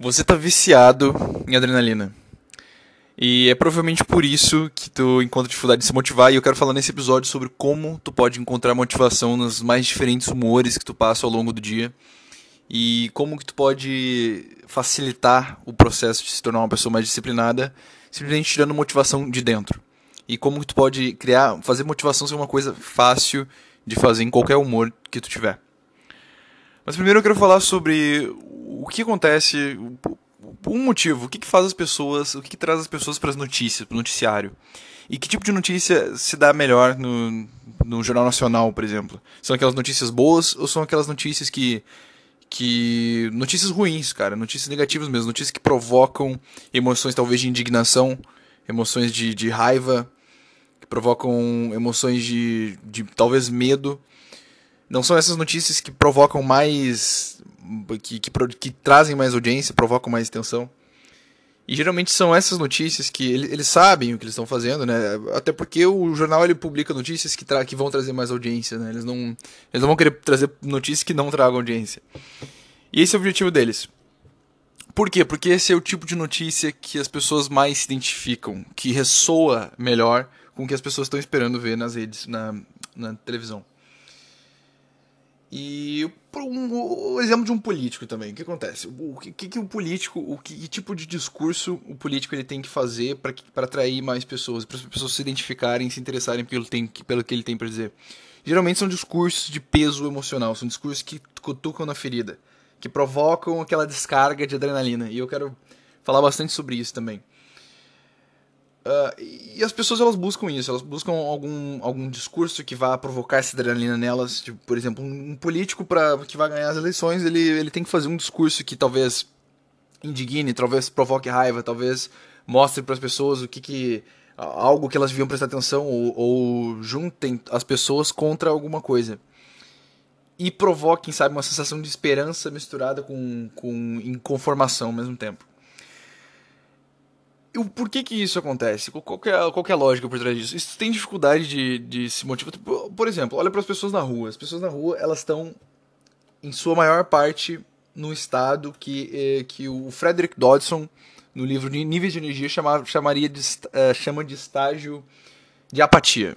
Você tá viciado em adrenalina. E é provavelmente por isso que tu encontra dificuldade de se motivar. E eu quero falar nesse episódio sobre como tu pode encontrar motivação nos mais diferentes humores que tu passa ao longo do dia. E como que tu pode facilitar o processo de se tornar uma pessoa mais disciplinada, simplesmente tirando motivação de dentro. E como que tu pode criar, fazer motivação ser uma coisa fácil de fazer em qualquer humor que tu tiver. Mas primeiro eu quero falar sobre o que acontece, um motivo, o que, que faz as pessoas, o que, que traz as pessoas para as notícias, para o noticiário. E que tipo de notícia se dá melhor no, no Jornal Nacional, por exemplo? São aquelas notícias boas ou são aquelas notícias que. que notícias ruins, cara, notícias negativas mesmo, notícias que provocam emoções talvez de indignação, emoções de, de raiva, que provocam emoções de, de talvez medo não são essas notícias que provocam mais. Que, que, que trazem mais audiência, provocam mais atenção. E geralmente são essas notícias que eles, eles sabem o que eles estão fazendo, né? Até porque o jornal ele publica notícias que, que vão trazer mais audiência, né? Eles não, eles não vão querer trazer notícias que não tragam audiência. E esse é o objetivo deles. Por quê? Porque esse é o tipo de notícia que as pessoas mais se identificam, que ressoa melhor com o que as pessoas estão esperando ver nas redes, na, na televisão. E um, o exemplo de um político também, o que acontece? O que, que o político, o que, que, tipo de discurso o político ele tem que fazer para atrair mais pessoas, para as pessoas se identificarem, se interessarem pelo, tem, pelo que ele tem para dizer? Geralmente são discursos de peso emocional, são discursos que cutucam na ferida, que provocam aquela descarga de adrenalina. E eu quero falar bastante sobre isso também. Uh, e as pessoas elas buscam isso, elas buscam algum, algum discurso que vá provocar essa adrenalina nelas. Tipo, por exemplo, um, político pra, que vai ganhar as eleições, ele, ele tem que fazer um discurso que talvez indigne, talvez provoque raiva, talvez mostre para as pessoas o que, que algo que elas deviam prestar atenção ou, ou juntem as pessoas contra alguma coisa e provoquem, sabe, uma sensação de esperança misturada com, com inconformação ao mesmo tempo o por que isso acontece? Qual que, é, qual que é a lógica por trás disso? Isso tem dificuldade de, de se motivar. Por exemplo, olha para as pessoas na rua. As pessoas na rua, elas estão, em sua maior parte, no estado que, eh, que o Frederick Dodson, no livro de Níveis de Energia, chama, chamaria de, uh, chama de estágio de apatia.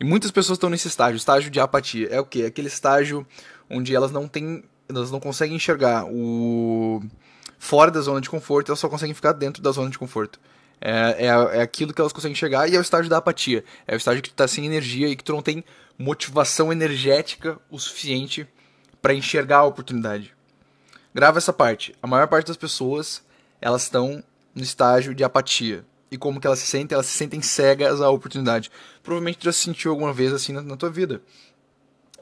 E muitas pessoas estão nesse estágio, estágio de apatia. É o quê? Aquele estágio onde elas não têm, elas não conseguem enxergar o fora da zona de conforto, elas só conseguem ficar dentro da zona de conforto. É, é, é aquilo que elas conseguem chegar e é o estágio da apatia. É o estágio que tu tá sem energia e que tu não tem motivação energética o suficiente para enxergar a oportunidade. Grava essa parte. A maior parte das pessoas, elas estão no estágio de apatia. E como que elas se sentem? Elas se sentem cegas à oportunidade. Provavelmente tu já se sentiu alguma vez assim na, na tua vida.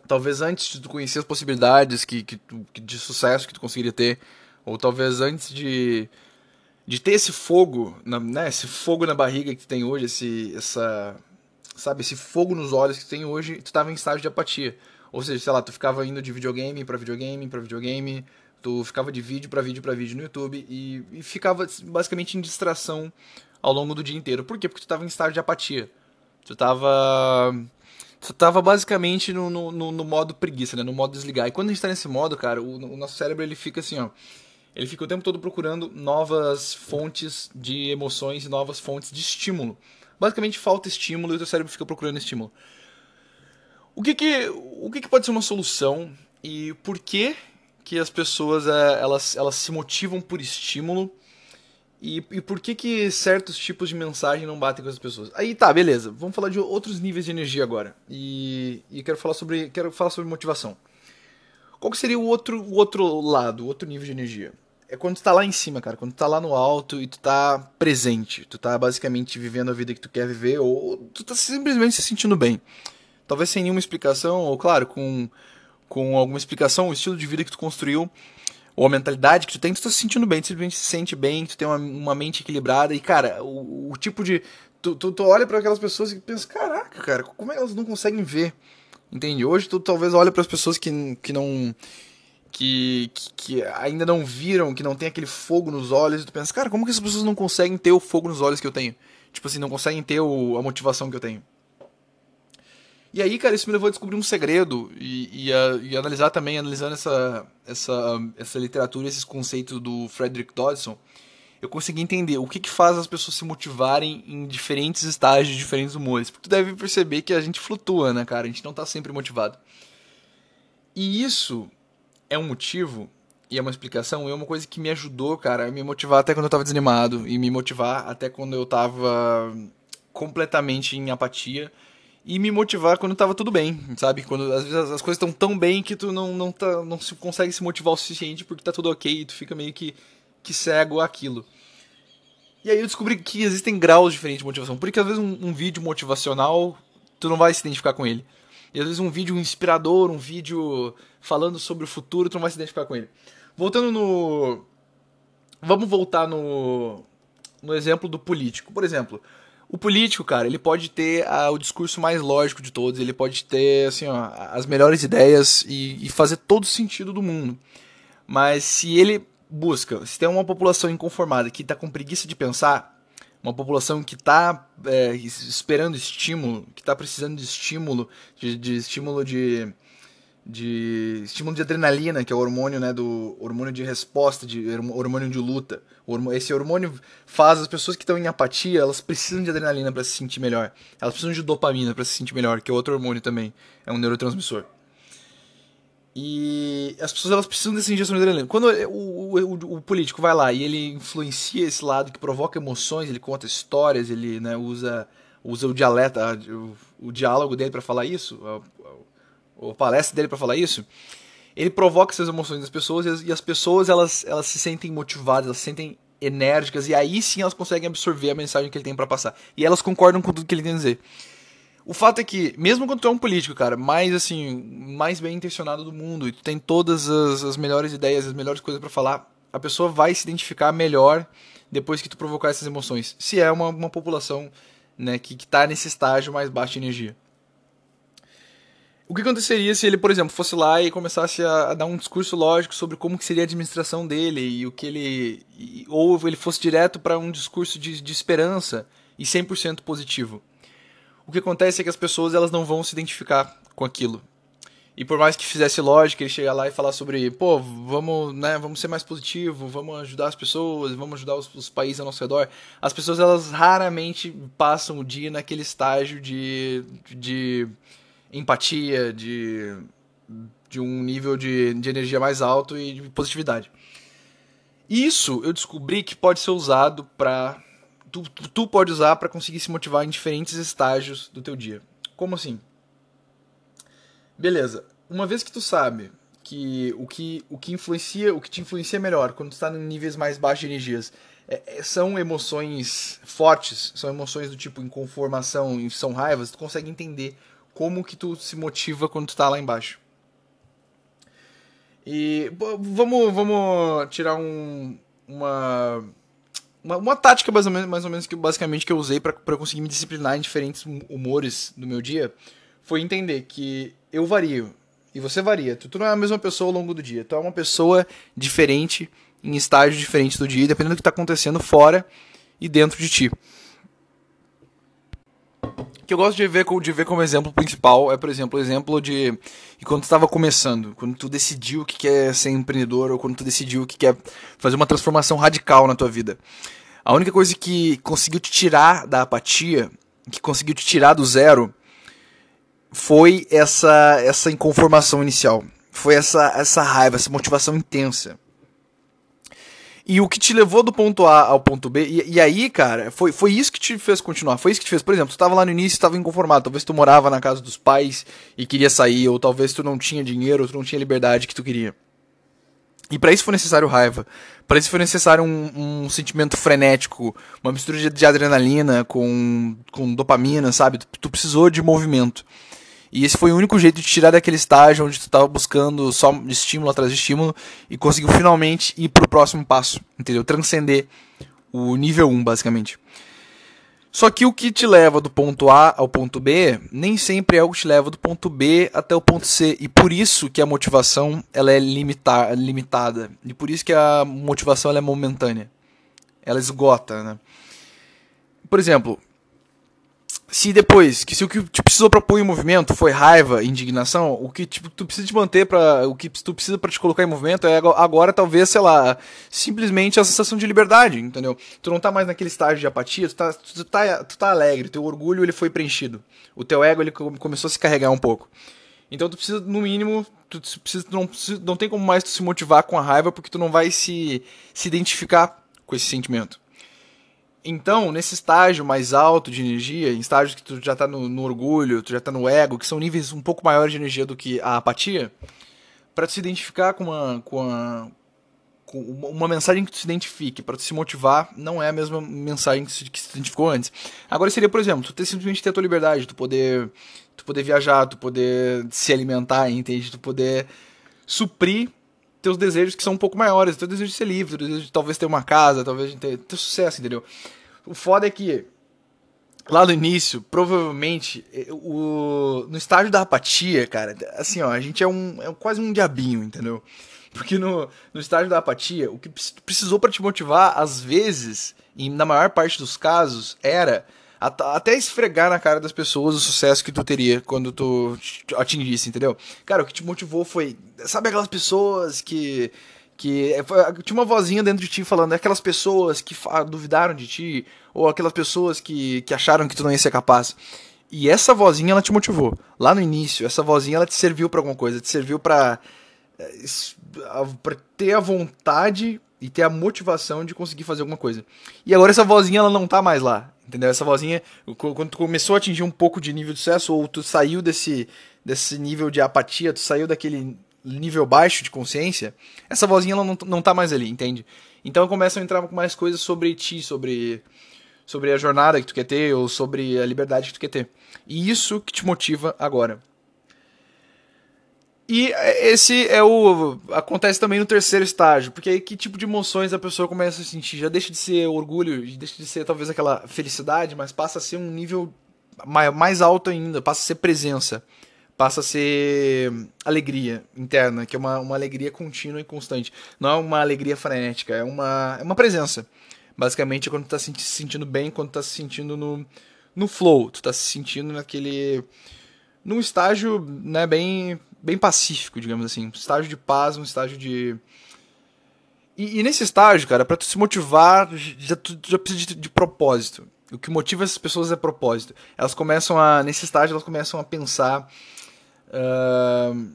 Talvez antes de tu conhecer as possibilidades que, que de sucesso que tu conseguiria ter, ou talvez antes de, de ter esse fogo, na, né, esse fogo na barriga que tem hoje, esse, essa, sabe, esse fogo nos olhos que tem hoje, tu estava em estágio de apatia. Ou seja, sei lá, tu ficava indo de videogame para videogame para videogame, tu ficava de vídeo para vídeo para vídeo no YouTube e, e, ficava basicamente em distração ao longo do dia inteiro. Por quê? Porque tu estava em estágio de apatia. Tu estava tu tava basicamente no, no, no, modo preguiça, né? No modo desligar. E quando a gente tá nesse modo, cara, o, o nosso cérebro ele fica assim, ó ele fica o tempo todo procurando novas fontes de emoções e novas fontes de estímulo. Basicamente falta estímulo e o teu cérebro fica procurando estímulo. O que que, o que, que pode ser uma solução e por que que as pessoas é, elas, elas se motivam por estímulo e, e por que que certos tipos de mensagem não batem com as pessoas? Aí tá, beleza. Vamos falar de outros níveis de energia agora. E, e quero falar sobre quero falar sobre motivação. Qual que seria o outro, o outro lado, o outro nível de energia? É quando tu tá lá em cima, cara. Quando tu tá lá no alto e tu tá presente. Tu tá basicamente vivendo a vida que tu quer viver ou tu tá simplesmente se sentindo bem. Talvez sem nenhuma explicação, ou claro, com, com alguma explicação, o estilo de vida que tu construiu, ou a mentalidade que tu tem, tu tá se sentindo bem, tu simplesmente se sente bem, tu tem uma, uma mente equilibrada. E, cara, o, o tipo de. Tu, tu, tu olha para aquelas pessoas e pensa, caraca, cara, como é que elas não conseguem ver? Entende? Hoje tu talvez olhe para as pessoas que, que não. Que, que, que, ainda não viram, que não tem aquele fogo nos olhos, e tu pensa, cara, como que essas pessoas não conseguem ter o fogo nos olhos que eu tenho? Tipo assim, não conseguem ter o, a motivação que eu tenho. E aí, cara, isso me levou a descobrir um segredo e, e, a, e analisar também, analisando essa, essa, essa literatura, esses conceitos do Frederick Dodson, eu consegui entender o que, que faz as pessoas se motivarem em diferentes estágios, diferentes humores. Porque tu deve perceber que a gente flutua, né, cara? A gente não tá sempre motivado. E isso é um motivo e é uma explicação, é uma coisa que me ajudou, cara, a me motivar até quando eu tava desanimado e me motivar até quando eu tava completamente em apatia e me motivar quando tava tudo bem, sabe? Quando às vezes as coisas estão tão bem que tu não, não, tá, não se consegue se motivar o suficiente porque tá tudo ok e tu fica meio que, que cego àquilo. E aí eu descobri que existem graus diferentes de motivação. Porque às vezes um, um vídeo motivacional, tu não vai se identificar com ele. E às vezes um vídeo inspirador, um vídeo falando sobre o futuro, tu não vai se identificar com ele. Voltando no. Vamos voltar no. No exemplo do político. Por exemplo, o político, cara, ele pode ter a, o discurso mais lógico de todos, ele pode ter, assim, ó, as melhores ideias e, e fazer todo sentido do mundo. Mas se ele busca, se tem uma população inconformada que está com preguiça de pensar, uma população que está é, esperando estímulo, que está precisando de estímulo, de, de estímulo de de estímulo de adrenalina, que é o hormônio, né, do hormônio de resposta, de hormônio de luta. Esse hormônio faz as pessoas que estão em apatia, elas precisam de adrenalina para se sentir melhor. Elas precisam de dopamina para se sentir melhor, que é outro hormônio também, é um neurotransmissor. E as pessoas elas precisam dessa injeção de adrenalina. Quando o, o, o, político vai lá e ele influencia esse lado que provoca emoções, ele conta histórias, ele né, usa, usa o dialeto, o, o diálogo dele para falar isso, ou palestra dele para falar isso, ele provoca essas emoções das pessoas e as, e as, pessoas elas, elas se sentem motivadas, elas se sentem enérgicas e aí sim elas conseguem absorver a mensagem que ele tem para passar. E elas concordam com tudo que ele tem a dizer. O fato é que, mesmo quando tu é um político, cara, mais assim, mais bem intencionado do mundo, e tu tem todas as, as melhores ideias, as melhores coisas para falar, a pessoa vai se identificar melhor depois que tu provocar essas emoções. Se é uma, uma população né, que, que tá nesse estágio mais baixo de energia. O que aconteceria se ele, por exemplo, fosse lá e começasse a, a dar um discurso lógico sobre como que seria a administração dele e o que ele. E, ou ele fosse direto para um discurso de, de esperança e 100% positivo? O que acontece é que as pessoas elas não vão se identificar com aquilo. E por mais que fizesse lógica, ele chegar lá e falar sobre, pô, vamos, né, vamos ser mais positivo, vamos ajudar as pessoas, vamos ajudar os, os, países ao nosso redor. As pessoas elas raramente passam o dia naquele estágio de, de empatia, de, de um nível de, de energia mais alto e de positividade. Isso eu descobri que pode ser usado para tu, tu pode usar para conseguir se motivar em diferentes estágios do teu dia. Como assim? Beleza. Uma vez que tu sabe que o que o que influencia, o que te influencia melhor quando tu está em níveis mais baixos de energias é, é, são emoções fortes, são emoções do tipo inconformação e são raivas, tu consegue entender como que tu se motiva quando tu tá lá embaixo. E vamos, vamos tirar um, uma, uma, uma, tática mais ou, menos, mais ou menos que basicamente que eu usei para conseguir me disciplinar em diferentes humores do meu dia. Foi entender que eu vario e você varia. Tu, tu não é a mesma pessoa ao longo do dia. Tu é uma pessoa diferente em estágios diferentes do dia, dependendo do que está acontecendo fora e dentro de ti que eu gosto de ver, de ver como exemplo principal é, por exemplo, o exemplo de, quando tu estava começando, quando tu decidiu que quer ser empreendedor ou quando tu decidiu que quer fazer uma transformação radical na tua vida. A única coisa que conseguiu te tirar da apatia, que conseguiu te tirar do zero, foi essa essa inconformação inicial. Foi essa essa raiva, essa motivação intensa. E o que te levou do ponto A ao ponto B, e, e, aí, cara, foi, foi isso que te fez continuar. Foi isso que te fez. Por exemplo, tu tava lá no início e estava inconformado. Talvez tu morava na casa dos pais e queria sair, ou talvez tu não tinha dinheiro, ou tu não tinha liberdade que tu queria. E para isso foi necessário raiva. Para isso foi necessário um, um, sentimento frenético, uma mistura de, de adrenalina com, com dopamina, sabe? Tu, tu precisou de movimento. E esse foi o único jeito de tirar daquele estágio onde tu estava buscando só estímulo atrás de estímulo e conseguiu finalmente ir para o próximo passo, entendeu? Transcender o nível 1, basicamente. Só que o que te leva do ponto A ao ponto B nem sempre é o que te leva do ponto B até o ponto C. E por isso que a motivação ela é limita limitada. E por isso que a motivação ela é momentânea. Ela esgota, né? Por exemplo, se depois, que se o que te precisou pra pôr em movimento foi raiva, indignação, o que tipo, tu precisa te manter para o que tu precisa para te colocar em movimento é agora talvez, sei lá, simplesmente a sensação de liberdade, entendeu? Tu não tá mais naquele estágio de apatia, tu tá, tu tá, tu tá alegre, teu orgulho ele foi preenchido. O teu ego ele começou a se carregar um pouco. Então tu precisa, no mínimo, tu precisa, não, não tem como mais tu se motivar com a raiva porque tu não vai se, se identificar com esse sentimento. Então, nesse estágio mais alto de energia, em estágios que tu já está no, no, orgulho, tu já está no ego, que são níveis um pouco maiores de energia do que a apatia, para tu se identificar com uma, com, a, com uma mensagem que tu se identifique, para tu se motivar, não é a mesma mensagem que, se, que se identificou antes. Agora seria, por exemplo, tu ter, simplesmente ter a tua liberdade, tu poder, tu poder viajar, tu poder se alimentar, entende? Tu poder suprir teus desejos que são um pouco maiores, teu desejo de ser livre, teu desejo de talvez ter uma casa, talvez ter, ter sucesso, entendeu? O foda é que lá no início, provavelmente, eh, o, no estágio da apatia, cara, assim, ó, a gente é um é quase um diabinho, entendeu? Porque no, no estágio da apatia, o que precisou para te motivar, às vezes, e na maior parte dos casos, era até esfregar na cara das pessoas o sucesso que tu teria quando tu atingisse, entendeu? Cara, o que te motivou foi. Sabe aquelas pessoas que. que tinha uma vozinha dentro de ti falando, aquelas pessoas que duvidaram de ti, ou aquelas pessoas que, que acharam que tu não ia ser capaz. E essa vozinha ela te motivou. Lá no início, essa vozinha ela te serviu para alguma coisa, te serviu para eh, para ter a vontade e ter a motivação de conseguir fazer alguma coisa. E agora essa vozinha ela não tá mais lá, entendeu? Essa vozinha, quando tu começou a atingir um pouco de nível de sucesso ou tu saiu desse desse nível de apatia, tu saiu daquele nível baixo de consciência, essa vozinha ela não, não tá mais ali, entende? Então começam a entrar mais coisas sobre ti, sobre sobre a jornada que tu quer ter ou sobre a liberdade que tu quer ter. E isso que te motiva agora. E esse é o. acontece também no terceiro estágio, porque aí que tipo de emoções a pessoa começa a sentir? Já deixa de ser orgulho, deixa de ser talvez aquela felicidade, mas passa a ser um nível mais alto ainda, passa a ser presença, passa a ser alegria interna, que é uma, uma alegria contínua e constante. Não é uma alegria frenética, é uma, é uma presença. Basicamente, é quando tu tá se sentindo bem, quando tu tá se sentindo no, no flow, tu tá se sentindo naquele. num estágio né, bem bem pacífico, digamos assim. Um estágio de paz, um estágio de. E, e nesse estágio, cara, para tu se motivar, já, tu já precisa de, de, propósito. O que motiva essas pessoas é propósito. Elas começam a. Nesse estágio, elas começam a pensar. Uh,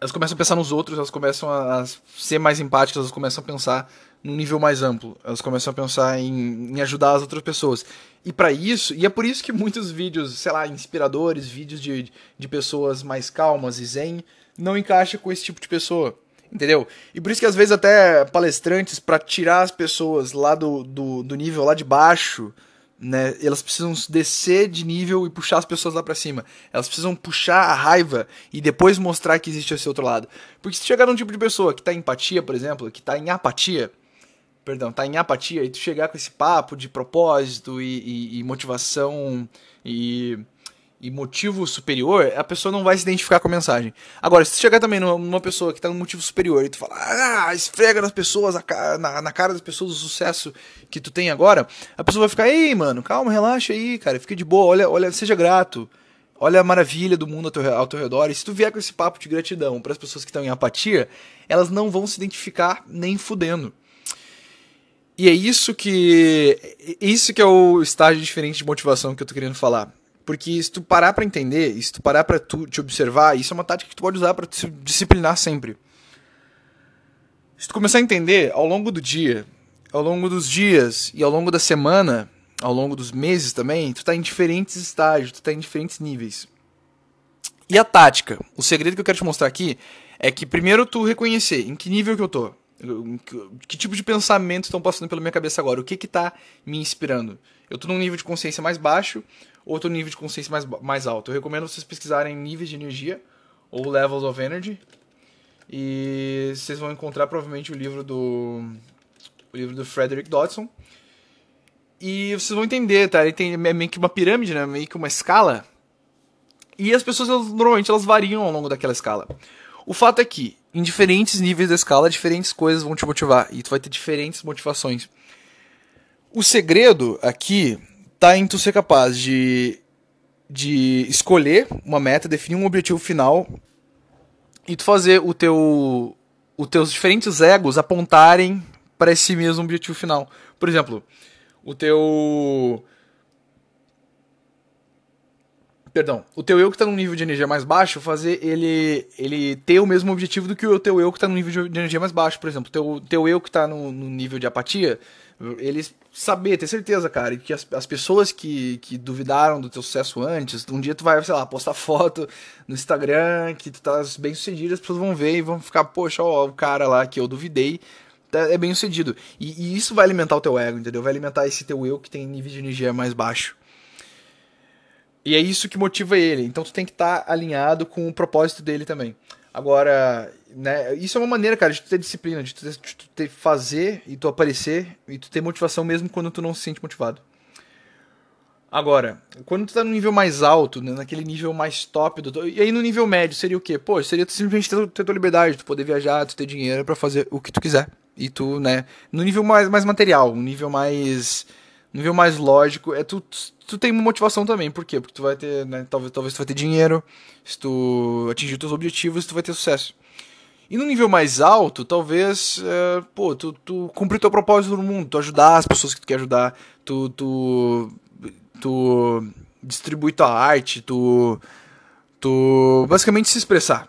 elas começam a pensar nos outros, elas começam a, a ser mais empáticas, elas começam a pensar num nível mais amplo. Elas começam a pensar em, em ajudar as outras pessoas. E para isso, e é por isso que muitos vídeos, sei lá, inspiradores, vídeos de, de pessoas mais calmas e zen, não encaixa com esse tipo de pessoa. Entendeu? E por isso que às vezes até palestrantes, para tirar as pessoas lá do, do, do nível lá de baixo, né? Elas precisam descer de nível e puxar as pessoas lá para cima. Elas precisam puxar a raiva e depois mostrar que existe esse outro lado. Porque se chegar num tipo de pessoa que tá em empatia, por exemplo, que tá em apatia, perdão, tá em apatia, e tu chegar com esse papo de propósito e, e, e motivação e, e, motivo superior, a pessoa não vai se identificar com a mensagem. Agora, se tu chegar também numa, pessoa que tá no motivo superior e tu falar, ah, esfrega nas pessoas, na, na cara das pessoas o sucesso que tu tem agora, a pessoa vai ficar, ei, mano, calma, relaxa aí, cara, fica de boa, olha, olha, seja grato. Olha a maravilha do mundo ao teu, ao teu redor. E se tu vier com esse papo de gratidão para as pessoas que estão em apatia, elas não vão se identificar nem fudendo. E é isso que. Isso que é o estágio diferente de motivação que eu tô querendo falar. Porque se tu parar para entender, se tu parar para tu te observar, isso é uma tática que tu pode usar para te disciplinar sempre. Se tu começar a entender ao longo do dia, ao longo dos dias e ao longo da semana, ao longo dos meses também, tu tá em diferentes estágios, tu tá em diferentes níveis. E a tática, o segredo que eu quero te mostrar aqui é que primeiro tu reconhecer em que nível que eu tô. Que tipo de pensamentos estão passando pela minha cabeça agora? O que que tá me inspirando? Eu estou num nível de consciência mais baixo ou estou num nível de consciência mais, mais alto? Eu recomendo vocês pesquisarem níveis de energia ou levels of energy. E vocês vão encontrar provavelmente o livro do o livro do Frederick Dodson. E vocês vão entender, tá? Ele tem é meio que uma pirâmide, né? Meio que uma escala. E as pessoas elas, normalmente elas variam ao longo daquela escala. O fato é que em diferentes níveis da escala, diferentes coisas vão te motivar e tu vai ter diferentes motivações. O segredo aqui tá em tu ser capaz de, de escolher uma meta, definir um objetivo final e tu fazer o teu os teus diferentes egos apontarem para esse mesmo objetivo final. Por exemplo, o teu Perdão, o teu eu que está num nível de energia mais baixo, fazer ele ele ter o mesmo objetivo do que o teu eu que está num nível de energia mais baixo. Por exemplo, o teu, teu eu que está no, no, nível de apatia, ele saber, ter certeza, cara, que as, as pessoas que, que duvidaram do teu sucesso antes, um dia tu vai, sei lá, postar foto no Instagram que tu tá bem sucedido, as pessoas vão ver e vão ficar, poxa, ó, o cara lá que eu duvidei tá, é bem sucedido. E, e isso vai alimentar o teu ego, entendeu? Vai alimentar esse teu eu que tem nível de energia mais baixo. E é isso que motiva ele. Então tu tem que estar tá alinhado com o propósito dele também. Agora, né, isso é uma maneira, cara, de tu ter disciplina, de tu, ter, de tu ter fazer e tu aparecer e tu ter motivação mesmo quando tu não se sente motivado. Agora, quando tu tá no nível mais alto, né, naquele nível mais top, do, e aí no nível médio seria o quê? Pô, seria tu simplesmente ter, ter tua liberdade, tu poder viajar, tu ter dinheiro para fazer o que tu quiser. E tu, né, no nível mais, mais material, um nível mais nível mais lógico, é tu, tu tem motivação também. Por quê? Porque tu vai ter, né, talvez, talvez tu vai ter dinheiro, se tu atingir os teus objetivos, tu vai ter sucesso. E no nível mais alto, talvez, é, pô, tu, tu cumprir teu propósito no mundo, tu ajudar as pessoas que tu quer ajudar, tu, tu, tu distribuir tua arte, tu, tu basicamente se expressar.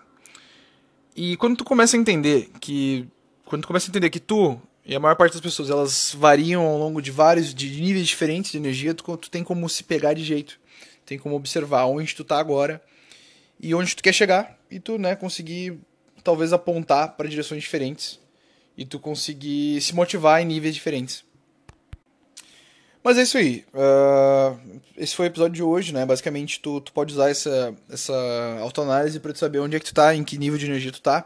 E quando tu começa a entender que, quando tu começa a entender que tu e a maior parte das pessoas, elas variam ao longo de vários de níveis diferentes de energia, tu, tu tem como se pegar de jeito. Tem como observar onde tu tá agora e onde tu quer chegar e tu, né, conseguir talvez apontar para direções diferentes e tu conseguir se motivar em níveis diferentes. Mas é isso aí. Uh, esse foi o episódio de hoje, né? Basicamente, tu, tu pode usar essa, essa autoanálise para tu saber onde é que tu tá, em que nível de energia tu tá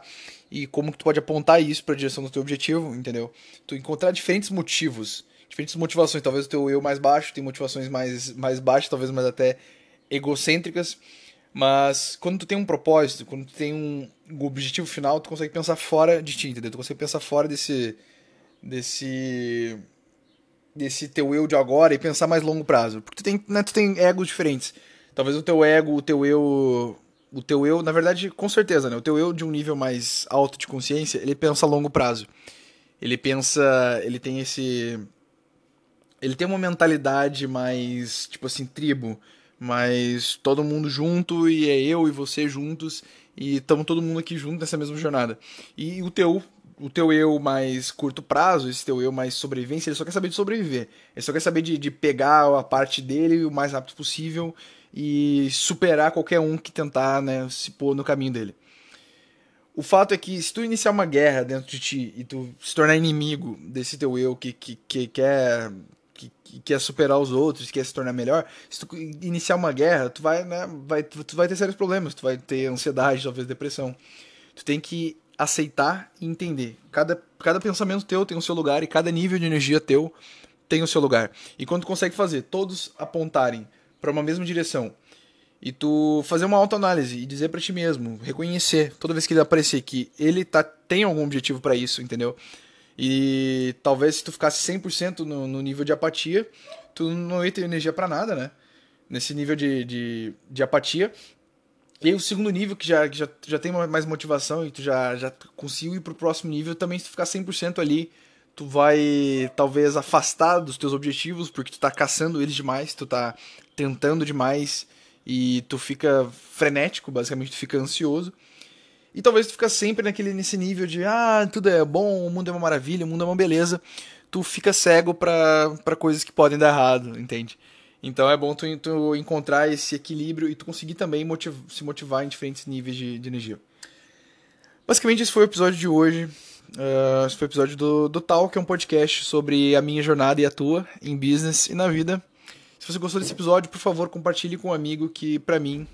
e como que tu pode apontar isso para a direção do teu objetivo, entendeu? Tu encontrar diferentes motivos, diferentes motivações. Talvez o teu eu mais baixo tem motivações mais, mais baixas, talvez mais até egocêntricas. Mas quando tu tem um propósito, quando tu tem um objetivo final, tu consegue pensar fora de ti, entendeu? Tu consegue pensar fora desse desse desse teu eu de agora e pensar mais longo prazo. Porque tu tem, né, tu tem egos diferentes. Talvez o teu ego, o teu eu o teu eu, na verdade, com certeza, né? O teu eu de um nível mais alto de consciência, ele pensa a longo prazo. Ele pensa, ele tem esse ele tem uma mentalidade mais, tipo assim, tribo, mas todo mundo junto e é eu e você juntos e estamos todo mundo aqui junto nessa mesma jornada. E o teu o teu eu mais curto prazo, esse teu eu mais sobrevivência, ele só quer saber de sobreviver. Ele só quer saber de, de pegar a parte dele o mais rápido possível e superar qualquer um que tentar né, se pôr no caminho dele. O fato é que se tu iniciar uma guerra dentro de ti e tu se tornar inimigo desse teu eu que, que, que quer que, que, quer superar os outros, quer se tornar melhor, se tu iniciar uma guerra, tu vai, né, vai, tu vai ter sérios problemas, tu vai ter ansiedade, talvez depressão. Tu tem que aceitar e entender. Cada, cada pensamento teu tem o seu lugar e cada nível de energia teu tem o seu lugar. E quando tu consegue fazer todos apontarem para uma mesma direção e tu fazer uma autoanálise e dizer para ti mesmo, reconhecer toda vez que ele aparecer que ele tá tem algum objetivo para isso, entendeu? E talvez se tu ficasse 100% no, no nível de apatia, tu não ia ter energia para nada, né? Nesse nível de, de, de apatia. E aí o segundo nível, que já, que já, já tem mais motivação e tu já, já conseguiu ir pro próximo nível, também se tu ficar 100% ali, tu vai talvez afastar dos teus objetivos, porque tu tá caçando eles demais, tu tá tentando demais e tu fica frenético, basicamente tu fica ansioso. E talvez tu fica sempre naquele nesse nível de ah, tudo é bom, o mundo é uma maravilha, o mundo é uma beleza. Tu fica cego para coisas que podem dar errado, entende? Então é bom tu, tu encontrar esse equilíbrio e tu conseguir também motiv se motivar em diferentes níveis de, de, energia. Basicamente esse foi o episódio de hoje. Uh, esse foi o episódio do, do Tal, que é um podcast sobre a minha jornada e a tua em business e na vida. Se você gostou desse episódio, por favor, compartilhe com um amigo que, para mim,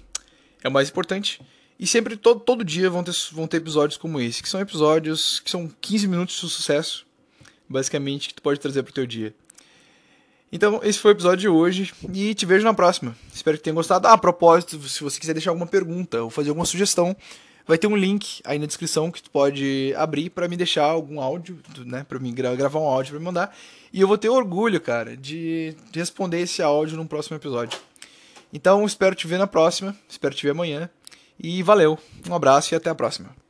é o mais importante. E sempre, todo, todo dia, vão ter, vão ter episódios como esse, que são episódios que são 15 minutos de sucesso, basicamente, que tu pode trazer pro teu dia. Então, esse foi o episódio de hoje e te vejo na próxima. Espero que tenha gostado. Ah, a propósito, se você quiser deixar alguma pergunta ou fazer alguma sugestão, vai ter um link aí na descrição que tu pode abrir para me deixar algum áudio, né, para mim gra gravar um áudio para me mandar. E eu vou ter orgulho, cara, de responder esse áudio num próximo episódio. Então, espero te ver na próxima, espero te ver amanhã. E valeu, um abraço e até a próxima.